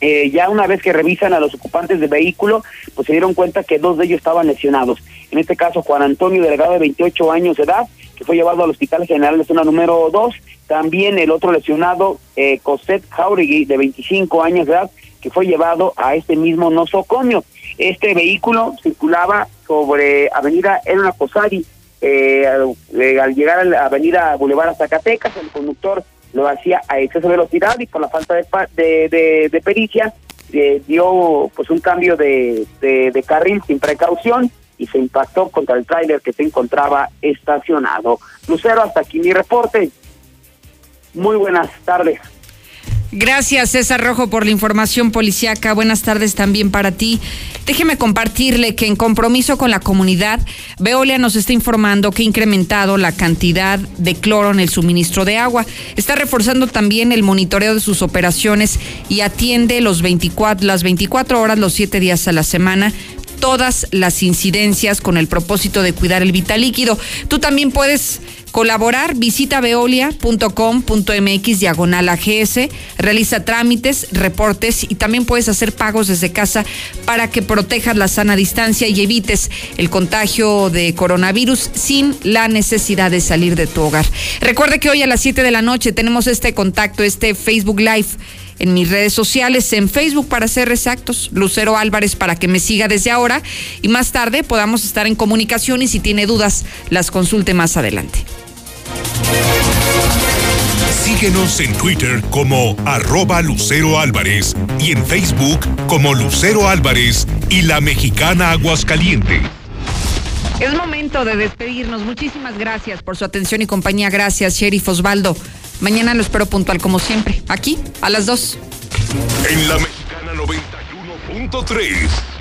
eh, ya una vez que revisan a los ocupantes del vehículo, pues se dieron cuenta que dos de ellos estaban lesionados. En este caso, Juan Antonio Delgado, de 28 años de edad, que fue llevado al Hospital General de Zona número 2. También el otro lesionado, eh, Cosette Jauregui, de 25 años de edad, que fue llevado a este mismo nosocomio. Este vehículo circulaba sobre Avenida Elena Cosari, eh, al, llegar a la Avenida Boulevard Zacatecas, el conductor lo hacía a exceso de velocidad y por la falta de, de, pericia eh, dio pues un cambio de, de, carril sin precaución y se impactó contra el tráiler que se encontraba estacionado. Lucero, hasta aquí mi reporte. Muy buenas tardes.
Gracias, César Rojo, por la información policiaca. Buenas tardes también para ti. Déjeme compartirle que en compromiso con la comunidad, Veolia nos está informando que ha incrementado la cantidad de cloro en el suministro de agua. Está reforzando también el monitoreo de sus operaciones y atiende los 24, las 24 horas, los 7 días a la semana todas las incidencias con el propósito de cuidar el vital líquido. Tú también puedes colaborar, visita veolia.com.mx diagonal AGS, realiza trámites, reportes y también puedes hacer pagos desde casa para que protejas la sana distancia y evites el contagio de coronavirus sin la necesidad de salir de tu hogar. Recuerde que hoy a las 7 de la noche tenemos este contacto, este Facebook Live en mis redes sociales, en Facebook para ser exactos, Lucero Álvarez para que me siga desde ahora y más tarde podamos estar en comunicación y si tiene dudas las consulte más adelante.
Síguenos en Twitter como arroba Lucero Álvarez y en Facebook como Lucero Álvarez y la mexicana Aguascaliente.
Es momento de despedirnos. Muchísimas gracias por su atención y compañía. Gracias, Sheriff Osvaldo. Mañana lo espero puntual como siempre, aquí a las 2.
En la mexicana 91.3.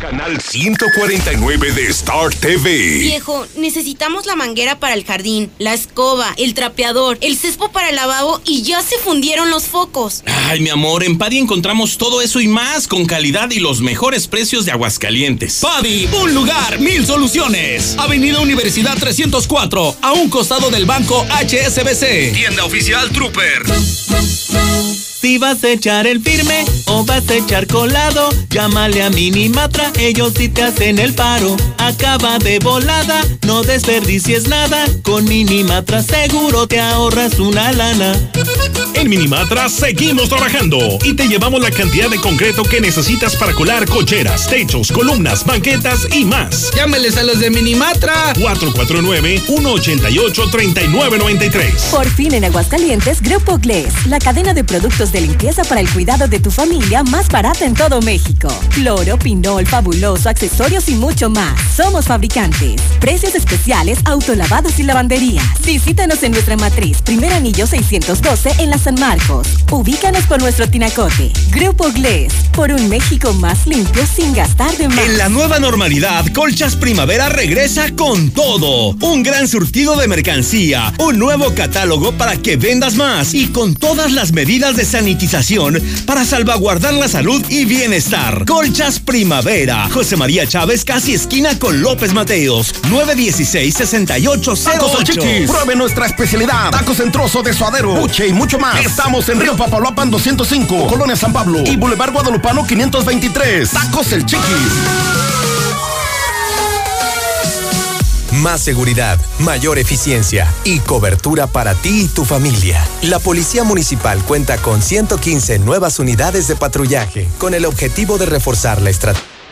Canal 149 de Star TV.
Viejo, necesitamos la manguera para el jardín, la escoba, el trapeador, el cespo para el lavabo y ya se fundieron los focos.
Ay, mi amor, en Padi encontramos todo eso y más con calidad y los mejores precios de Aguascalientes.
Padi, un lugar, mil soluciones. Avenida Universidad 304, a un costado del banco HSBC.
Tienda oficial Trooper.
Si vas a echar el firme o vas a echar colado, llámale a Minimatra, ellos sí te hacen el paro. Acaba de volada, no desperdicies nada, con Minimatra seguro te ahorras una lana.
En Minimatra seguimos trabajando y te llevamos la cantidad de concreto que necesitas para colar cocheras, techos, columnas, banquetas y más.
Llámeles a los de Minimatra.
449-188-3993.
Por fin en Aguascalientes, Grupo Gles, la cadena de productos de limpieza para el cuidado de tu familia más barata en todo México. Cloro, pinol, fabuloso, accesorios y mucho más. Somos fabricantes. Precios especiales, autolavados y lavanderías. Visítanos en nuestra matriz, primer anillo 612 en la San Marcos. Ubícanos por nuestro tinacote. Grupo Gles, por un México más limpio sin gastar de más.
En la nueva normalidad, Colchas Primavera regresa con todo. Un gran surtido de mercancía, un nuevo catálogo para que vendas más y con todas las medidas de sanitización para salvaguardar la salud y bienestar. Colchas Primavera, José María Chávez, casi esquina con López Mateos, 916-6808.
Tacos al Chiquis. Pruebe nuestra especialidad. Tacos en trozo de suadero, buche y mucho más. Estamos en Río Papaloapan 205, Colonia San Pablo y Boulevard Guadalupano 523. Tacos el Chiquis.
Más seguridad, mayor eficiencia y cobertura para ti y tu familia. La Policía Municipal cuenta con 115 nuevas unidades de patrullaje con el objetivo de reforzar la estrategia